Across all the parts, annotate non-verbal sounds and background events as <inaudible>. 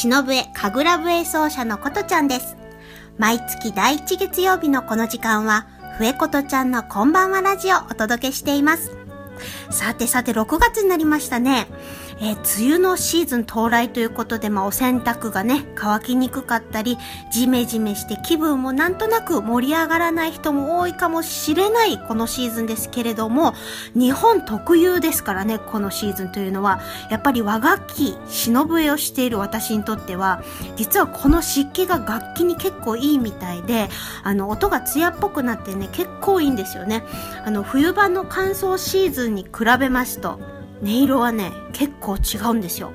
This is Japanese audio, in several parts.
忍笛神楽笛奏者のことちゃんです。毎月第1月曜日のこの時間は笛ことちゃんのこんばんはラジオをお届けしています。さてさて6月になりましたね。えー、梅雨のシーズン到来ということで、まあ、お洗濯がね、乾きにくかったり、ジメジメして気分もなんとなく盛り上がらない人も多いかもしれないこのシーズンですけれども、日本特有ですからね、このシーズンというのは、やっぱり和楽器、忍笛をしている私にとっては、実はこの湿気が楽器に結構いいみたいで、あの、音が艶っぽくなってね、結構いいんですよね。あの、冬場の乾燥シーズンに比べますと、音色はね、結構違うんですよ。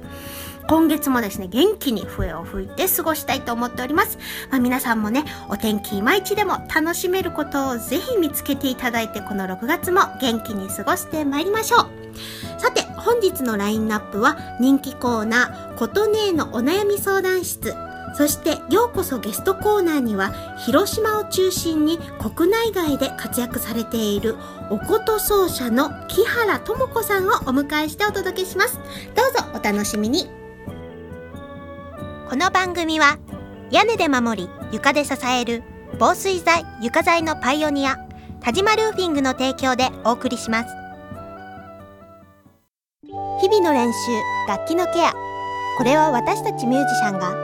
今月もですね、元気に笛を吹いて過ごしたいと思っております。まあ、皆さんもね、お天気いまいちでも楽しめることをぜひ見つけていただいて、この6月も元気に過ごしてまいりましょう。さて、本日のラインナップは人気コーナー、ことねーのお悩み相談室。そして、ようこそゲストコーナーには、広島を中心に国内外で活躍されている、おこと奏者の木原智子さんをお迎えしてお届けします。どうぞお楽しみに。この番組は、屋根で守り、床で支える、防水材、床材のパイオニア、田島ルーフィングの提供でお送りします。日々の練習、楽器のケア、これは私たちミュージシャンが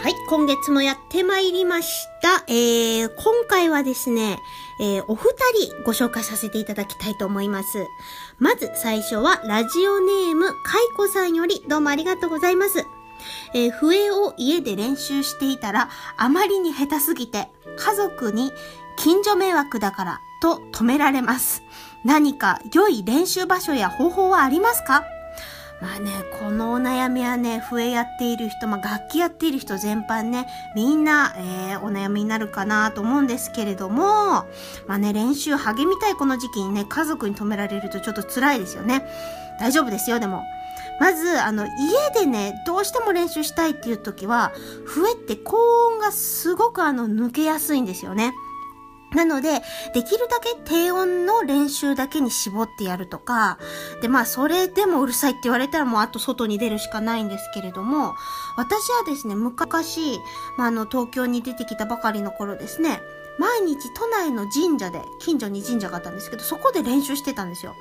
はい、今月もやってまいりました。えー、今回はですね、えー、お二人ご紹介させていただきたいと思います。まず最初はラジオネームかいこさんよりどうもありがとうございます。えー、笛を家で練習していたらあまりに下手すぎて家族に近所迷惑だからと止められます。何か良い練習場所や方法はありますか？まあね、このお悩みはね、笛やっている人、まあ楽器やっている人全般ね、みんな、えー、お悩みになるかなと思うんですけれども、まあね、練習励みたいこの時期にね、家族に止められるとちょっと辛いですよね。大丈夫ですよ、でも。まず、あの、家でね、どうしても練習したいっていう時は、笛って高音がすごくあの、抜けやすいんですよね。なので、できるだけ低音の練習だけに絞ってやるとか、で、まあ、それでもうるさいって言われたらもうあと外に出るしかないんですけれども、私はですね、昔、まあ、あの、東京に出てきたばかりの頃ですね、毎日都内の神社で、近所に神社があったんですけど、そこで練習してたんですよ。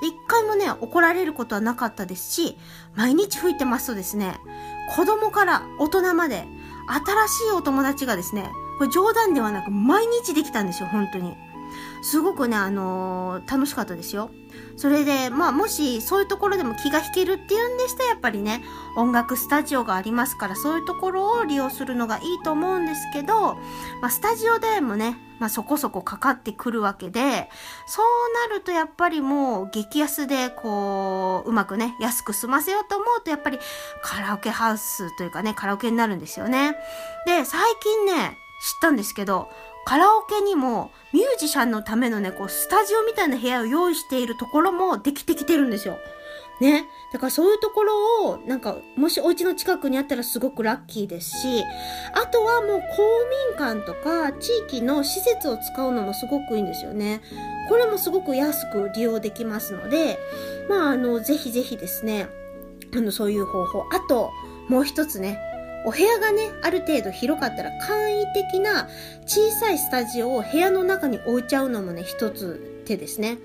で、一回もね、怒られることはなかったですし、毎日吹いてますとですね、子供から大人まで、新しいお友達がですね、これ冗談ではなく毎日できたんですよ、本当に。すごくね、あのー、楽しかったですよ。それで、まあ、もしそういうところでも気が引けるっていうんでしたら、やっぱりね、音楽スタジオがありますから、そういうところを利用するのがいいと思うんですけど、まあ、スタジオでもね、まあ、そこそこかかってくるわけで、そうなるとやっぱりもう激安でこう、うまくね、安く済ませようと思うと、やっぱりカラオケハウスというかね、カラオケになるんですよね。で、最近ね、知ったんですけど、カラオケにもミュージシャンのためのね、こう、スタジオみたいな部屋を用意しているところもできてきてるんですよ。ね。だからそういうところを、なんか、もしお家の近くにあったらすごくラッキーですし、あとはもう公民館とか地域の施設を使うのもすごくいいんですよね。これもすごく安く利用できますので、まあ、あの、ぜひぜひですね、あの、そういう方法。あと、もう一つね、お部屋がね、ある程度広かったら簡易的な小さいスタジオを部屋の中に置いちゃうのもね、一つ手ですね。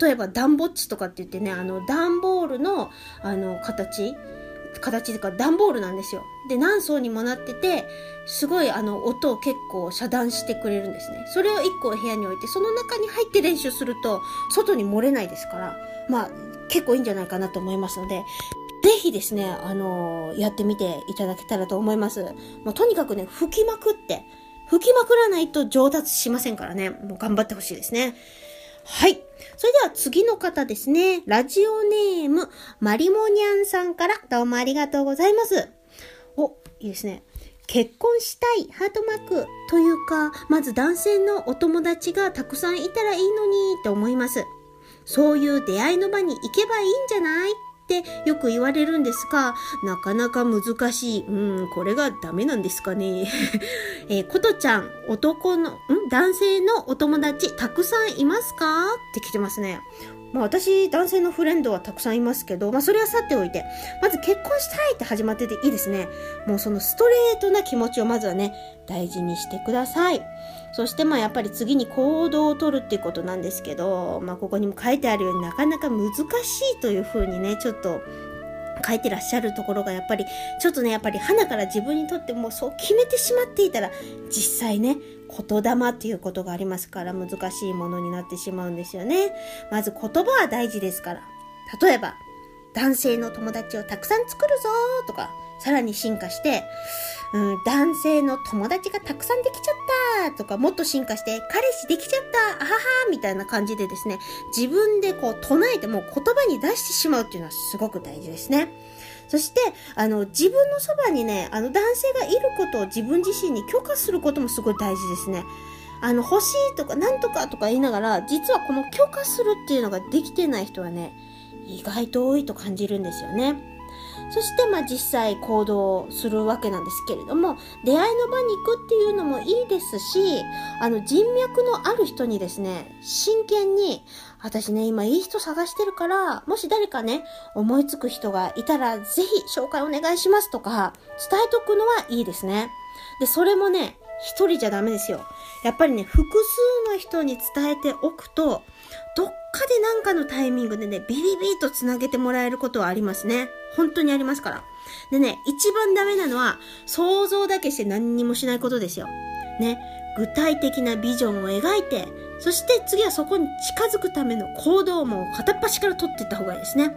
例えば、ダンボッチとかって言ってね、あの、段ボールの、あの、形形というか段ボールなんですよ。で、何層にもなってて、すごいあの音を結構遮断してくれるんですね。それを1個部屋に置いて、その中に入って練習すると、外に漏れないですから、まあ、結構いいんじゃないかなと思いますので、ぜひですね、あのー、やってみていただけたらと思います。もうとにかくね、吹きまくって、吹きまくらないと上達しませんからね、もう頑張ってほしいですね。はい。それでは次の方ですね。ラジオネーム、マリモニャンさんからどうもありがとうございます。お、いいですね。結婚したいハートマークというか、まず男性のお友達がたくさんいたらいいのにって思います。そういう出会いの場に行けばいいんじゃないってよく言われるんですが、なかなか難しい。うん、これがダメなんですかね。<laughs> えー、ことちゃん、男の、ん？男性のお友達たくさんいますか？って来てますね。まあ私、男性のフレンドはたくさんいますけど、まあそれはさておいて、まず結婚したいって始まってていいですね。もうそのストレートな気持ちをまずはね、大事にしてください。そしてまあやっぱり次に行動をとるっていうことなんですけど、まあここにも書いてあるようになかなか難しいというふうにね、ちょっと書いてらっしゃるところがやっぱりちょっとねやっぱり花から自分にとってもうそう決めてしまっていたら実際ね言霊っていうことがありますから難しいものになってしまうんですよね。まず言葉は大事ですから。例えば、男性の友達をたくさん作るぞとか、さらに進化して、うん、男性の友達がたくさんできちゃったとか、もっと進化して、彼氏できちゃったあははみたいな感じでですね、自分でこう唱えてもう言葉に出してしまうっていうのはすごく大事ですね。そして、あの、自分のそばにね、あの、男性がいることを自分自身に許可することもすごい大事ですね。あの、欲しいとか、なんとかとか言いながら、実はこの許可するっていうのができてない人はね、意外と多いと感じるんですよね。そしてまあ実際行動するわけなんですけれども、出会いの場に行くっていうのもいいですし、あの人脈のある人にですね、真剣に、私ね、今いい人探してるから、もし誰かね、思いつく人がいたら、ぜひ紹介お願いしますとか、伝えとくのはいいですね。で、それもね、一人じゃダメですよ。やっぱりね、複数の人に伝えておくと、どっかでなんかのタイミングでね、ビリビリと繋げてもらえることはありますね。本当にありますから。でね、一番ダメなのは、想像だけして何にもしないことですよ。ね。具体的なビジョンを描いて、そして次はそこに近づくための行動も片っ端から取っていった方がいいですね。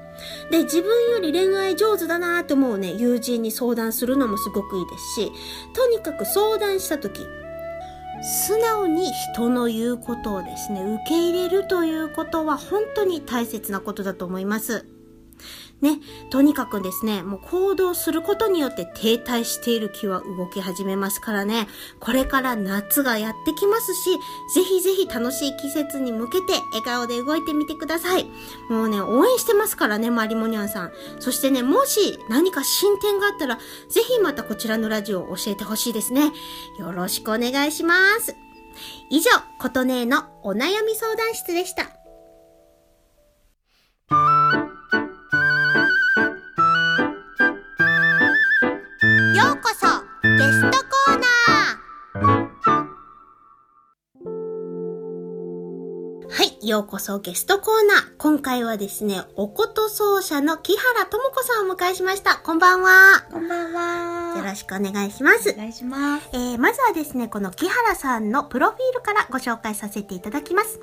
で、自分より恋愛上手だなーって思うね、友人に相談するのもすごくいいですし、とにかく相談した時、素直に人の言うことをですね、受け入れるということは本当に大切なことだと思います。ね、とにかくですね、もう行動することによって停滞している気は動き始めますからね、これから夏がやってきますし、ぜひぜひ楽しい季節に向けて笑顔で動いてみてください。もうね、応援してますからね、マリモニャンさん。そしてね、もし何か進展があったら、ぜひまたこちらのラジオを教えてほしいですね。よろしくお願いします。以上、ことねえのお悩み相談室でした。ようこそゲストコーナー。今回はですね、おこと奏者の木原智子さんをお迎えしました。こんばんは。こんばんは。よろしくお願いします。お願いします。えー、まずはですね、この木原さんのプロフィールからご紹介させていただきます。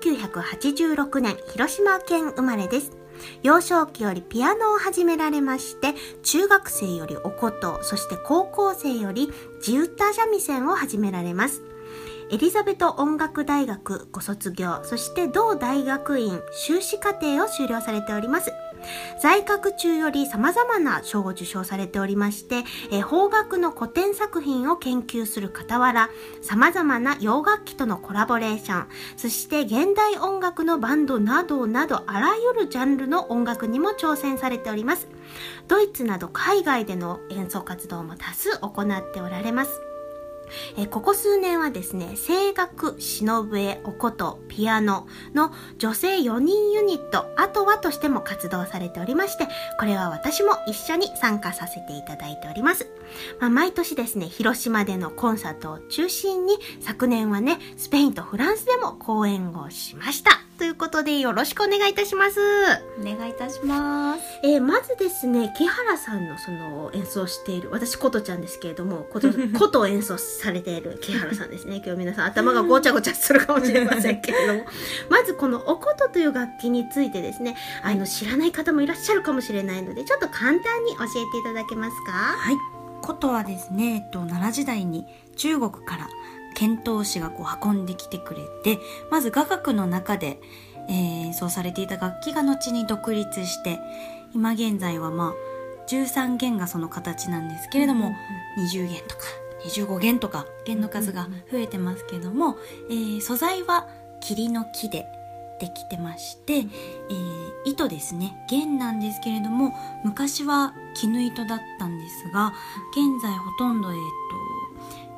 1986年、広島県生まれです。幼少期よりピアノを始められまして、中学生よりお琴、そして高校生より地唄三味線を始められます。エリザベト音楽大学ご卒業、そして同大学院修士課程を修了されております。在学中より様々な賞を受賞されておりまして、え邦楽の古典作品を研究する傍ら、様々な洋楽器とのコラボレーション、そして現代音楽のバンドなどなどあらゆるジャンルの音楽にも挑戦されております。ドイツなど海外での演奏活動も多数行っておられます。えここ数年はですね、声楽、忍笛、お琴、ピアノの女性4人ユニット、あとはとしても活動されておりまして、これは私も一緒に参加させていただいております。まあ、毎年ですね、広島でのコンサートを中心に、昨年はね、スペインとフランスでも公演をしました。ということで、よろしくお願いいたします。お願いいたします。えーまずですね、木原さんのその演奏している、私、琴ちゃんですけれども、琴、<laughs> 琴を演奏されている木原さんですね。今日皆さん頭がごちゃごちゃするかもしれませんけれども、<laughs> まずこのお琴という楽器についてですね、あの、知らない方もいらっしゃるかもしれないので、ちょっと簡単に教えていただけますか？はい。琴はですね、えっと、奈良時代に中国から遣唐使がこう運んできてくれて、まず雅楽の中で、えー演奏されていた楽器が後に独立して、今現在はまあ、13弦がその形なんですけれども、20弦とか25弦とか弦の数が増えてますけども、えー素材は桐の木でできてまして、えー糸ですね。弦なんですけれども昔は絹糸だったんですが現在ほとんど、えー、と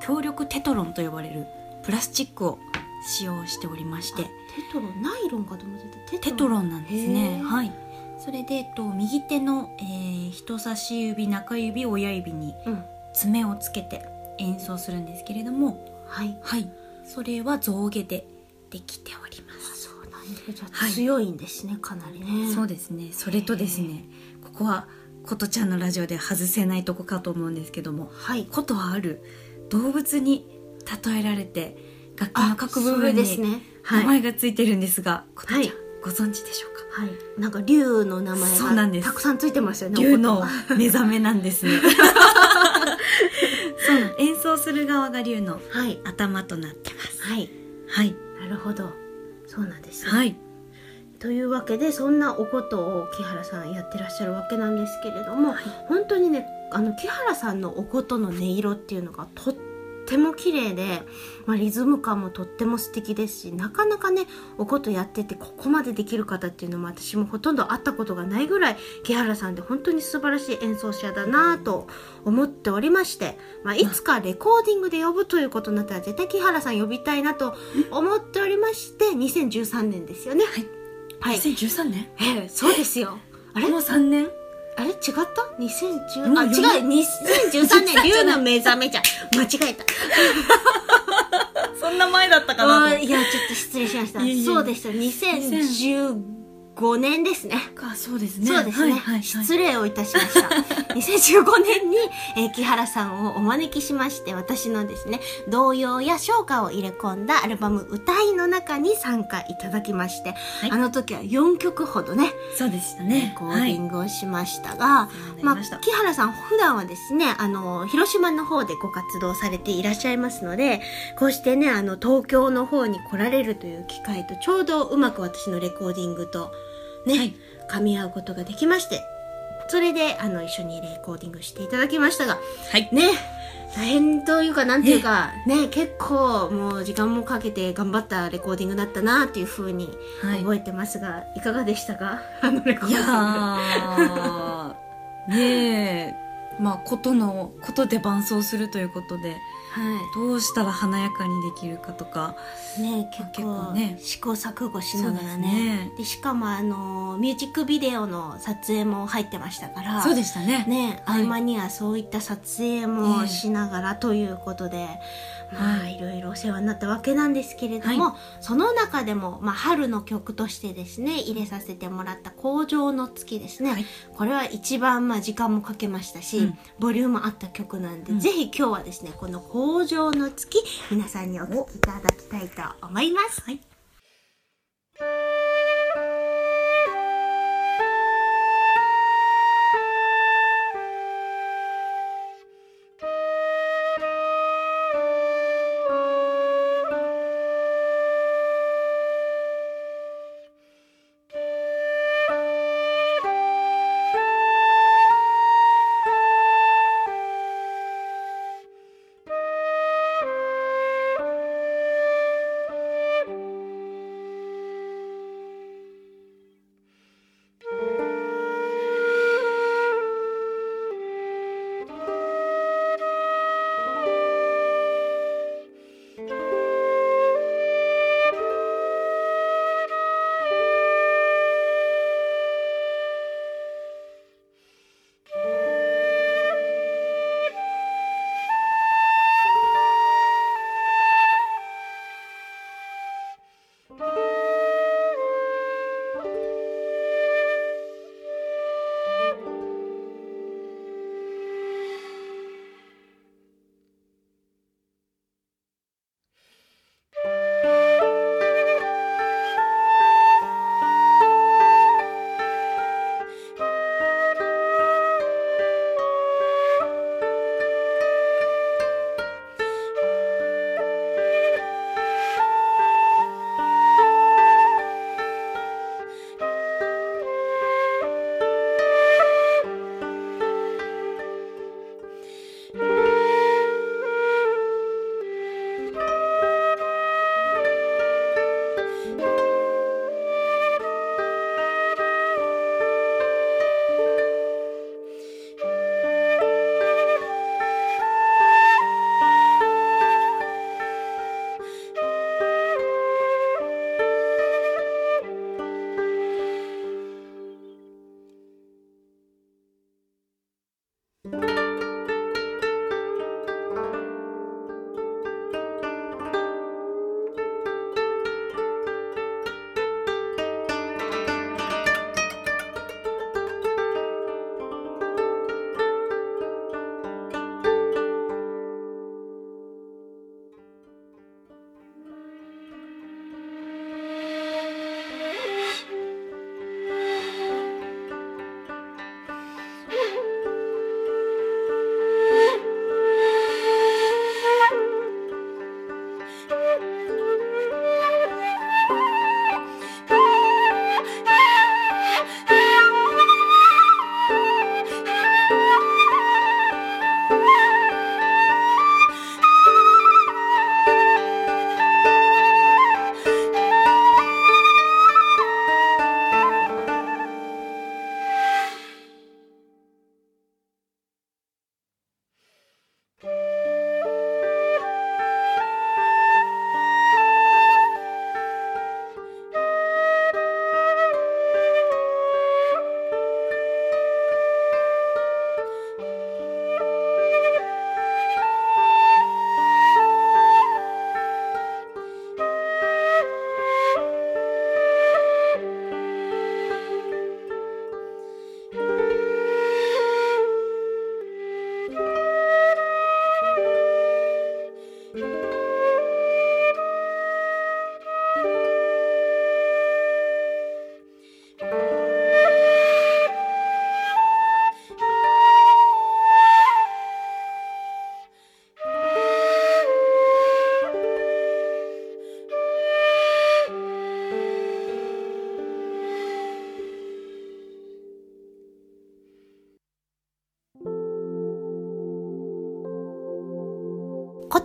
強力テトロンと呼ばれるプラスチックを使用しておりましてテトロン、ナイロンかと思ってた。テトロンなんですねはいそれで、えっと、右手の、えー人差し指中指親指にうん。爪をつけて演奏するんですけれどもはい。はいそれは象牙でできておりまあすそうなんです。じゃ強いんですね、かなりね。そうですねそれとですねここは琴ちゃんのラジオで外せないとこかと思うんですけどもはい。琴はある動物に例えられて楽器の各部分に。名前がついてるんですが琴ちゃん、はいご存知でしょうか？はい。なんか竜の名前そうなんですがたくさんついてますよね。竜の目覚めなんですねそう演奏する側が竜のはい。頭となってますはい。はいなるほど。そうなんですね。はいというわけで、そんなおことを木原さんやってらっしゃるわけなんですけれども、本当にね、あの、木原さんのおことの音色っていうのがとっても綺麗で、まあ、リズム感もとっても素敵ですし、なかなかね、おことやっててここまでできる方っていうのも私もほとんど会ったことがないぐらい、木原さんで本当に素晴らしい演奏者だなぁと思っておりまして、まあ、いつかレコーディングで呼ぶということになったら絶対木原さん呼びたいなと思っておりまして、2013年ですよね。はいはい。2013年？ええ、そうですよ。あれ？もう3年？あれ？違った ?2010、もうあ、違う、2013年、竜の目覚めじゃん。間違えた。<laughs> そんな前だったあーいや、ちょっと失礼しました。そうでした。2015年ですね。かそうですね。そうですね、はいはいはい。失礼をいたしました。<laughs> 2015年に、えー木原さんをお招きしまして、私のですね、童謡や唱歌を入れ込んだアルバム歌いの中に参加いただきまして、はい。あの時は4曲ほどね、そうでしたレねコーディングをしましたが、まあ、ました。木原さん普段はですね、あの、広島の方でご活動されていらっしゃいますので、こうしてね、あの、東京の方に来られるという機会とちょうどうまく私のレコーディングとね、はい。噛み合うことができまして、それで、あの、一緒にレコーディングしていただきましたが、はい。ね、大変というか、なんていうか、ね、結構もう時間もかけて頑張ったレコーディングだったなっていうふうにはい。覚えてますが、い、かがでしたか？あのレコーディング。いやー。<laughs> ねえ。まあことのことで伴奏するということではどうしたら華やかにできるかとかい。ね結結構構ね試行錯誤しながらね。ででしかもあの、ミュージックビデオの撮影も入ってましたから。そうでしたねね、はい合間にはそういった撮影もしながらということで、まあ、はいいろいろお世話になったわけなんですけれども、はその中でも、まあ、春の曲としてですね、入れさせてもらった工場の月ですね。はい。これは一番、まあ、時間もかけましたし、うん。ボリュームあった曲なんで、うん。ぜひ今日はですね、この工場の月、皆さんにお聴きいただきたいと思います。はい「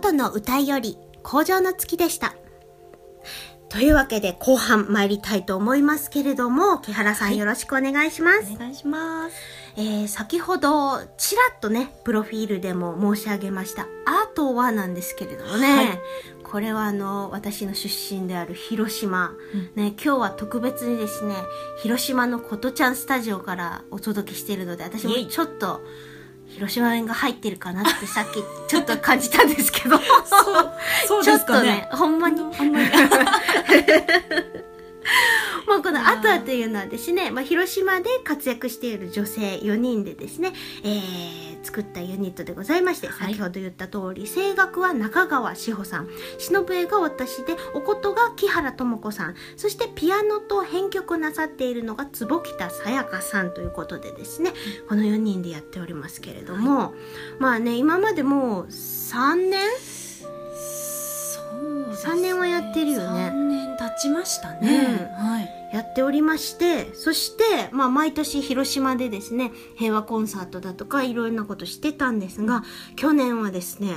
琴の歌いより、工場の月でした。というわけで後半参りたいと思いますけれども、木原さんよろしくお願いします。お願いします。えー先ほどちらっとねプロフィールでも申し上げました「あとは」なんですけれどもね、はい。これはあの私の出身である広島、うん。ね、今日は特別にですね広島のことちゃんスタジオからお届けしているので私もちょっと広島弁が入ってるかなってさっきちょっと感じたんですけど。そうそうちょですかね。っとねほんまに。あんまりまあ、この「アトア」というのはですね、まあ、広島で活躍している女性4人でですね、えー作ったユニットでございまして、はい。先ほど言った通り声楽は中川志保さん忍笛が私でお琴が木原智子さんそしてピアノと編曲なさっているのが坪北さやかさんということでですねこの4人でやっておりますけれども、まあね今までもう3年？そうです三年はやってるよね。3年経ちましたね、うんはいやっておりましてそして、まあ、毎年広島でですね平和コンサートだとかいろいろなことしてたんですが去年はですね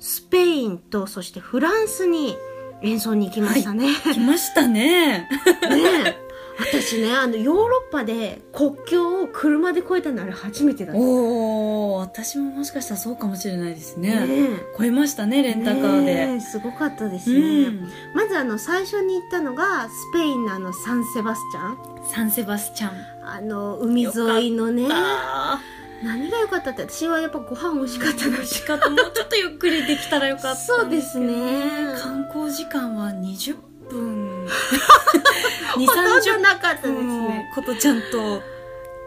スペインとそしてフランスに演奏に行きましたね。来ましたね。<laughs> ねえ私ねあのヨーロッパで国境を車で越えたのあれ初めてだった。おお私ももしかしたらそうかもしれないですね。ね超えましたねレえンタカーで、ねえすごかったですうね。ん。まずあの最初に行ったのがスペインのあのサンセバスチャン。サンセバスチャン。あの海沿いのね。あ何が良かったって私はやっぱご飯美味しかった美味しかった。もうちょっとゆっくりできたらよかったそうですね。観光時間は20分2 <laughs> ほとんど30なかったですね。ことちゃんと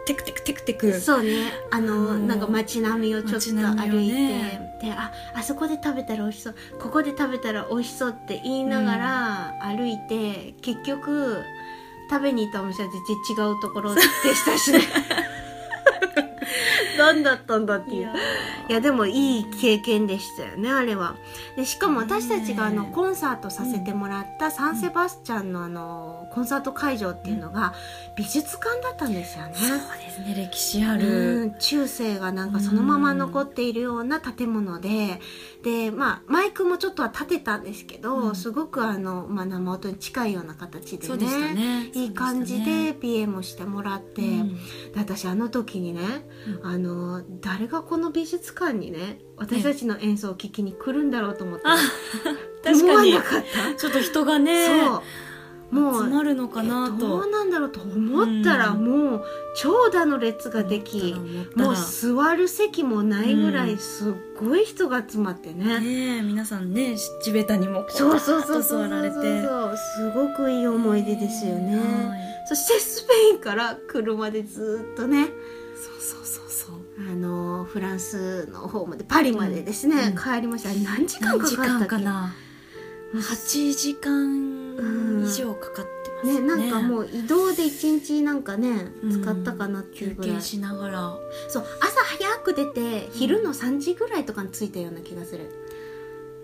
テクテクテクテク。そうね。あのうん。なんか街並みをちょっと歩いて、ね。でああそこで食べたら美味しそう。ここで食べたら美味しそうって言いながら歩いて、結局食べに行ったお店は全然違うところでしたしね <laughs> 何だったんだっていう。いやでもいい経験でしたよねあれは。でしかも私たちがあのコンサートさせてもらったサンセバスチャンのあのコンサート会場っていうのが美術館だったんですよね。そうですね歴史あうるん中世がなんかそのまま残っているような建物ででまあマイクもちょっとは立てたんですけど、うん。すごくあの、まあ、生音に近いような形でねね。いい感じで PM をしてもらって、うん。で私あの時にね、うあの誰がこの美術館にね私たちの演奏を聴きに来るんだろうと思って、あ確かに。思わなかった。<laughs> ちょっと人がねそうもう集まるのかなと。どうなんだろうと思ったら、うん。もう長蛇の列ができ、もう座る席もないぐらうん。いすっごい人が集まってね、ねえ皆さんね地べたにもこそうそうそうそう。座られて。すごくいい思い出ですよね、はい。そしてスペインから車でずっとねそうそうそうそう。あのフランスの方までパリまでですね、うん。帰りました。何時間かかったっけ？間かな。8時間以上かかってますねねなんかもう移動で一日なんかねうん。使ったかなっていうぐらい、休憩しながら。そう朝早く出て昼の3時ぐらいとかに着いたような気がする。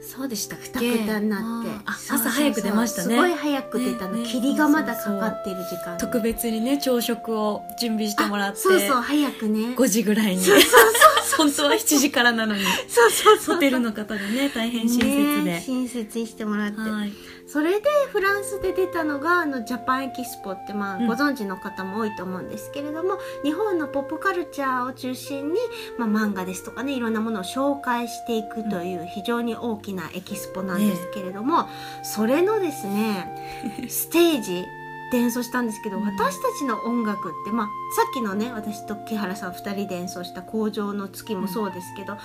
そうでしたっくけたになって。朝早く出ましたね。すごい早く出たの、ねね。霧がまだかかってる時間。特別にね朝食を準備してもらって。あそうそう早くね。5時ぐらいに。そうそう <laughs> 本当は7時からなのに。そうそうそうホテルの方がね大変親切で、ね親切にしてもらって、はい。それでフランスで出たのがあのジャパンエキスポって、まあうん。ご存知の方も多いと思うんですけれども日本のポップカルチャーを中心に、まあ、漫画ですとかねいろんなものを紹介していくという非常に大きなエキスポなんですけれども、それのですね <laughs> ステージで演奏したんですけど、うん。私たちの音楽って、まあ、さっきのね私と木原さん2人で演奏した「工場の月」もそうですけど、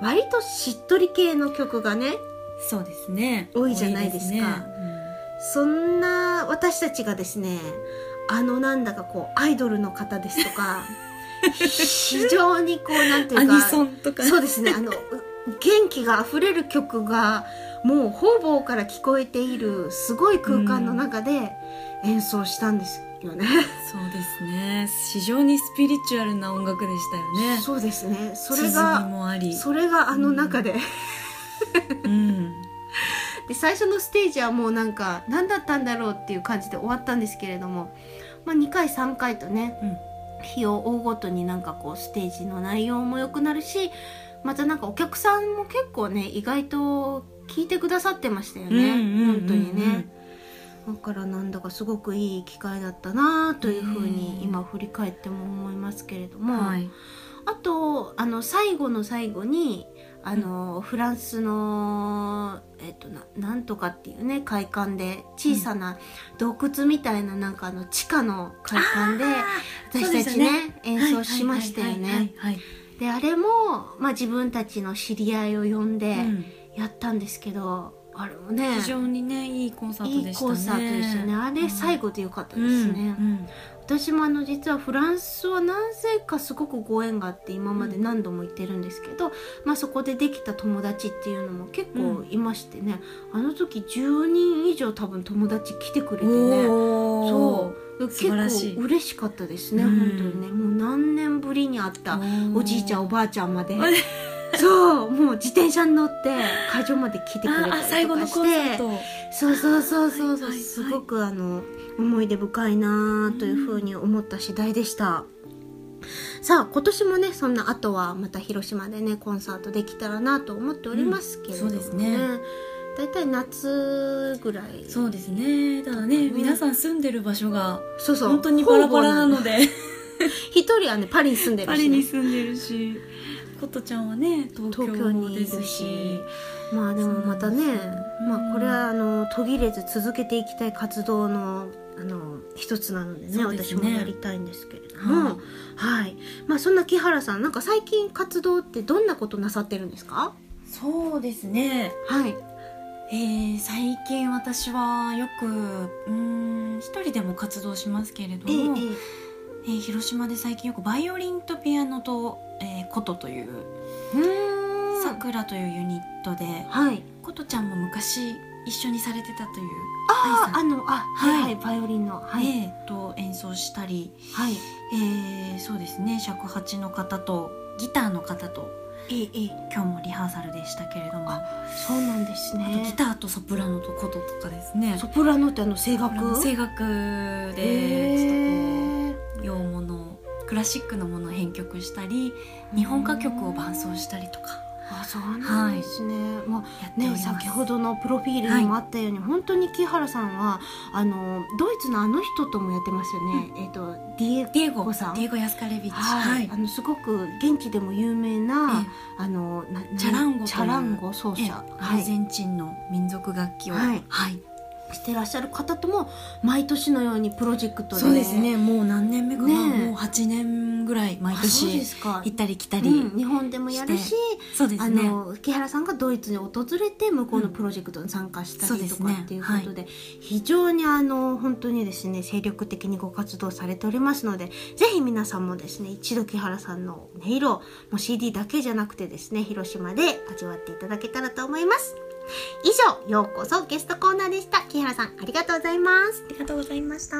割としっとり系の曲がねそうですね。多いじゃないですか。多いね。そんな私たちがですねあのなんだかこうアイドルの方ですとか <laughs> 非常にこうなんていうかうんアニソンとか。そうですね。あのう元気があふれる曲がもう方々から聞こえているすごい空間の中で演奏したんですよね。そうですね。非常にスピリチュアルな音楽でしたよね。そうですね。それ鼓がもあり。それがあの中で、うん。<laughs> で最初のステージはもうなんか何だったんだろうっていう感じで終わったんですけれども、まあ、2回3回とねうん。日を追うごとになんかこうステージの内容も良くなるしまたなんかお客さんも結構ね意外と聞いてくださってましたよね、本当にね。だからなんだかすごくいい機会だったなというふうに今振り返っても思いますけれども、はい。あとあの最後の最後にあの、フランスのえっとななんとかっていうね会館で小さな洞窟みたいななんかあの地下の会館で私たちね演奏しましたよね。であれも、まあ、自分たちの知り合いを呼んではいうんやったんですけど、あれもね非常にねいいコンサートいでしたね。いコンサートでしたね。あれ最後でよかったですね、うんうん。私もあの実はフランスはなぜかすごくご縁があって今まで何度も行ってるんですけど、まあ、そこでできた友達っていうのも結構いましてね、あの時10人以上多分友達来てくれてね。そう。結構嬉しかったですね、うん。本当にね。もう何年ぶりに会ったー。おじいちゃんおばあちゃんまで <laughs> そうもう自転車に乗って会場まで来てくれたりとかして。ああ最後のコンサート。そうそうそうそうそう、はいはいはい。すごくあの思い出深いなというふうに思った次第でした。さあ今年もねそんな後はまた広島でねコンサートできたらなと思っておりますけれどもね,、うんそうですね。だいたい夏ぐらい。そうですね。ただねうん。皆さん住んでる場所がそうそう。本当にバラバラなので。で一人はねパリに住んでるパし、ね、リに住んでるしことちゃんはね東東京にいるし。まあでもまたねまあこれはあの途切れず続けていきたい活動のあの一つなのでねね。私もやりたいんですけれども。はい。はい。まあそんな木原さんなんか最近活動ってどんなことなさってるんですか？そうですね。はい。えー最近私はよくうーん一人でも活動しますけれどええも、えー広島で最近よくバイオリンとピアノと、えー、琴というさくらというユニットではい。琴ちゃんも昔一緒にされてたというああのあはいはい。はいバイオリンのはい。えーと演奏したり、はい。えーそうですね尺八の方とギターの方とええええ。今日もリハーサルでしたけれどもあそうなんですとギねターとソプラノと琴とかですね。ソプラノってあの声楽？声楽でへちょっーとこう洋物クラシックのものを編曲したり日本歌曲を伴奏したりとか。あそうなんですね、まあねやっております、先ほどのプロフィールにもあったように、本当に木原さんはあのドイツのあの人ともやってますよね、えっ、とディエディエゴゴさん。ディエゴ・ヤスカレビッチはい、あのすごく現地でも有名な、あのチャランゴチャランゴ奏ええ。者、アルはい、ゼンチンの民族楽器を。はい。はいしてらっしゃる方とも毎年のようにプロジェクトでそうですね。もう何年目かな、ねえ。もう8年ぐらい毎年行ったり来たり、うん、日本でもやるしあそうですね。の木原さんがドイツに訪れて向こうのプロジェクトに参加したりとかっていうことで,、非常にあの本当にですね精力的にご活動されておりますのでぜひ皆さんもですね一度木原さんの音色もう CD だけじゃなくてですね広島で味わっていただけたらと思います以上ようこそゲストコーナーでした。木原さんありがとうございます。ありがとうございました。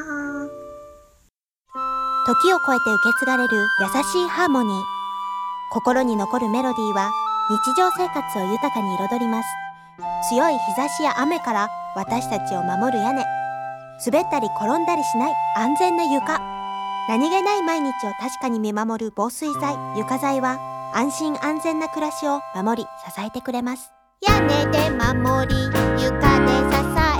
時を超えて受け継がれる優しいハーモニー。心に残るメロディーは日常生活を豊かに彩ります。強い日差しや雨から私たちを守る屋根。滑ったり転んだりしない安全な床。何気ない毎日を確かに見守る防水剤床材は安心安全な暮らしを守り支えてくれます屋根で守り床で支え。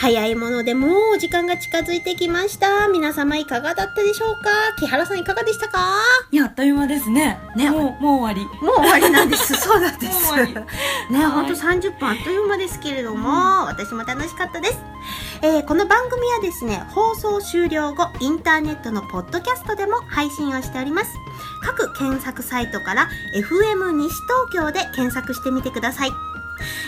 早いものでもうお時間が近づいてきました皆様いかがだったでしょうか？木原さんいかがでしたか？いやあっという間ですねねもうもう終わもう終わりなんです。<laughs> そうなんです。ね、はいほんと30分あっという間ですけれども、私も楽しかったです。えーこの番組はですね、放送終了後、インターネットのポッドキャストでも配信をしております。各検索サイトから FM 西東京で検索してみてください。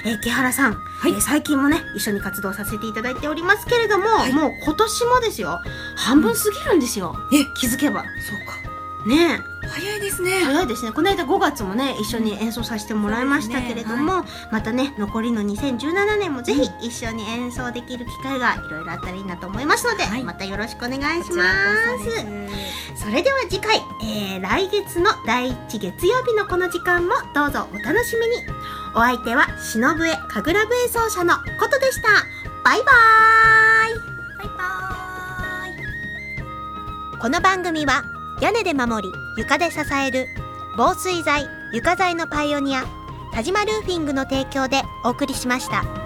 えー木原さん、えー最近もね、一緒に活動させていただいておりますけれども、い。もう今年もですよ、半分過ぎるんですよ。え？気づけば。そうか。ねえ。早いですね。早いですね。この間5月もね一緒に演奏させてもらいましたけれども、またね残りの2017年もぜひ一緒に演奏できる機会がいろいろあったらいいなと思いますので、はい。またよろしくお願いします。それでは次回、えー来月の第1月曜日のこの時間もどうぞお楽しみにお相手は篠笛神楽笛奏者のことでした。バイバーイバイバーイこの番組は屋根で守り床で支える防水材床材のパイオニア田島ルーフィングの提供でお送りしました。